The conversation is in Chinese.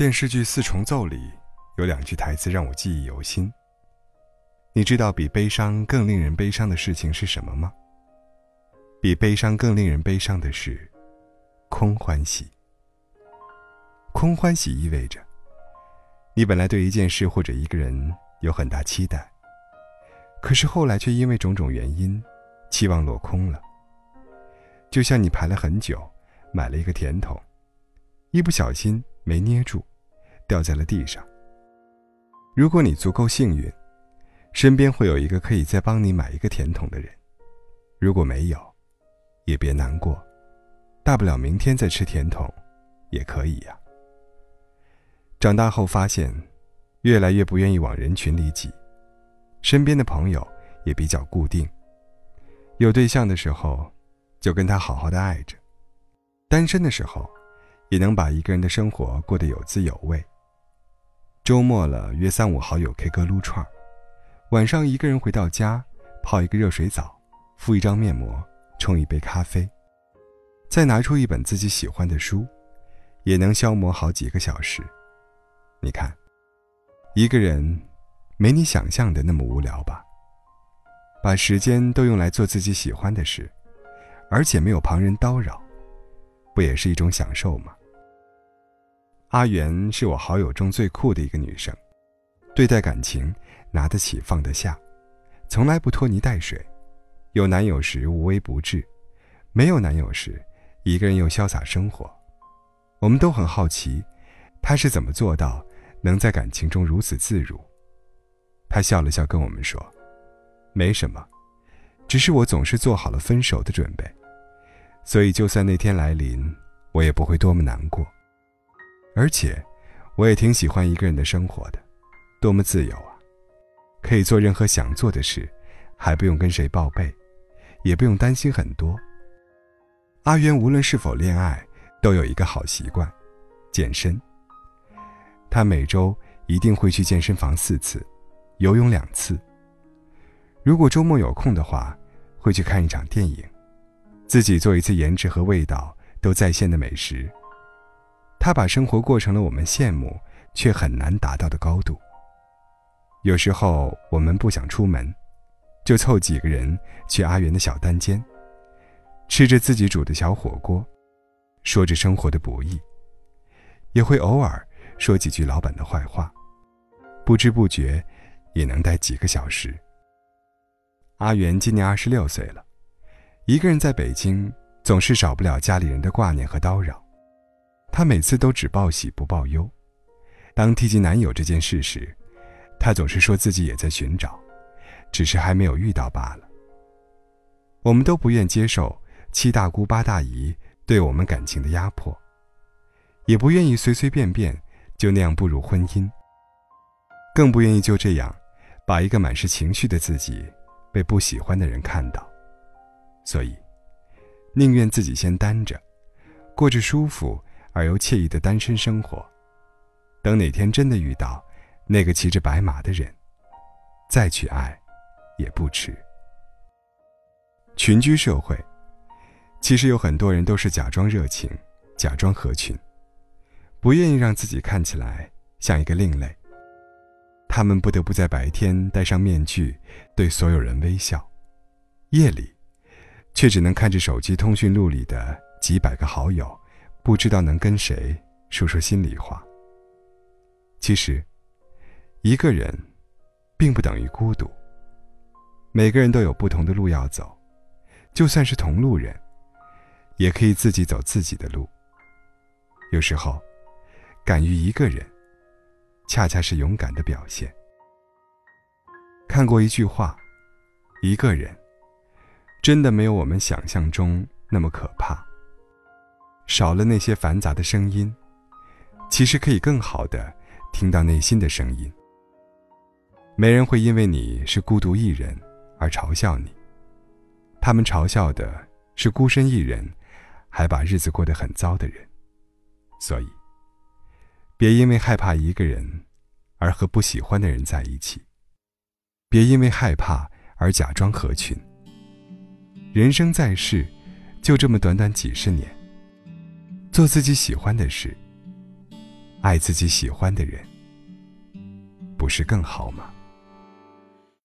电视剧《四重奏》里有两句台词让我记忆犹新。你知道比悲伤更令人悲伤的事情是什么吗？比悲伤更令人悲伤的是空欢喜。空欢喜意味着，你本来对一件事或者一个人有很大期待，可是后来却因为种种原因，期望落空了。就像你排了很久，买了一个甜筒，一不小心没捏住。掉在了地上。如果你足够幸运，身边会有一个可以再帮你买一个甜筒的人；如果没有，也别难过，大不了明天再吃甜筒，也可以呀。长大后发现，越来越不愿意往人群里挤，身边的朋友也比较固定。有对象的时候，就跟他好好的爱着；单身的时候，也能把一个人的生活过得有滋有味。周末了，约三五好友 K 歌撸串晚上一个人回到家，泡一个热水澡，敷一张面膜，冲一杯咖啡，再拿出一本自己喜欢的书，也能消磨好几个小时。你看，一个人没你想象的那么无聊吧？把时间都用来做自己喜欢的事，而且没有旁人叨扰，不也是一种享受吗？阿元是我好友中最酷的一个女生，对待感情拿得起放得下，从来不拖泥带水，有男友时无微不至，没有男友时一个人又潇洒生活。我们都很好奇，她是怎么做到能在感情中如此自如。她笑了笑跟我们说：“没什么，只是我总是做好了分手的准备，所以就算那天来临，我也不会多么难过。”而且，我也挺喜欢一个人的生活的，多么自由啊！可以做任何想做的事，还不用跟谁报备，也不用担心很多。阿元无论是否恋爱，都有一个好习惯：健身。他每周一定会去健身房四次，游泳两次。如果周末有空的话，会去看一场电影，自己做一次颜值和味道都在线的美食。他把生活过成了我们羡慕却很难达到的高度。有时候我们不想出门，就凑几个人去阿元的小单间，吃着自己煮的小火锅，说着生活的不易，也会偶尔说几句老板的坏话，不知不觉也能待几个小时。阿元今年二十六岁了，一个人在北京，总是少不了家里人的挂念和叨扰。她每次都只报喜不报忧，当提及男友这件事时，她总是说自己也在寻找，只是还没有遇到罢了。我们都不愿接受七大姑八大姨对我们感情的压迫，也不愿意随随便便就那样步入婚姻，更不愿意就这样把一个满是情绪的自己被不喜欢的人看到，所以宁愿自己先单着，过着舒服。而又惬意的单身生活，等哪天真的遇到那个骑着白马的人，再去爱，也不迟。群居社会，其实有很多人都是假装热情，假装合群，不愿意让自己看起来像一个另类。他们不得不在白天戴上面具，对所有人微笑，夜里，却只能看着手机通讯录里的几百个好友。不知道能跟谁说说心里话。其实，一个人，并不等于孤独。每个人都有不同的路要走，就算是同路人，也可以自己走自己的路。有时候，敢于一个人，恰恰是勇敢的表现。看过一句话：一个人，真的没有我们想象中那么可怕。少了那些繁杂的声音，其实可以更好的听到内心的声音。没人会因为你是孤独一人而嘲笑你，他们嘲笑的是孤身一人，还把日子过得很糟的人。所以，别因为害怕一个人而和不喜欢的人在一起，别因为害怕而假装合群。人生在世，就这么短短几十年。做自己喜欢的事，爱自己喜欢的人，不是更好吗？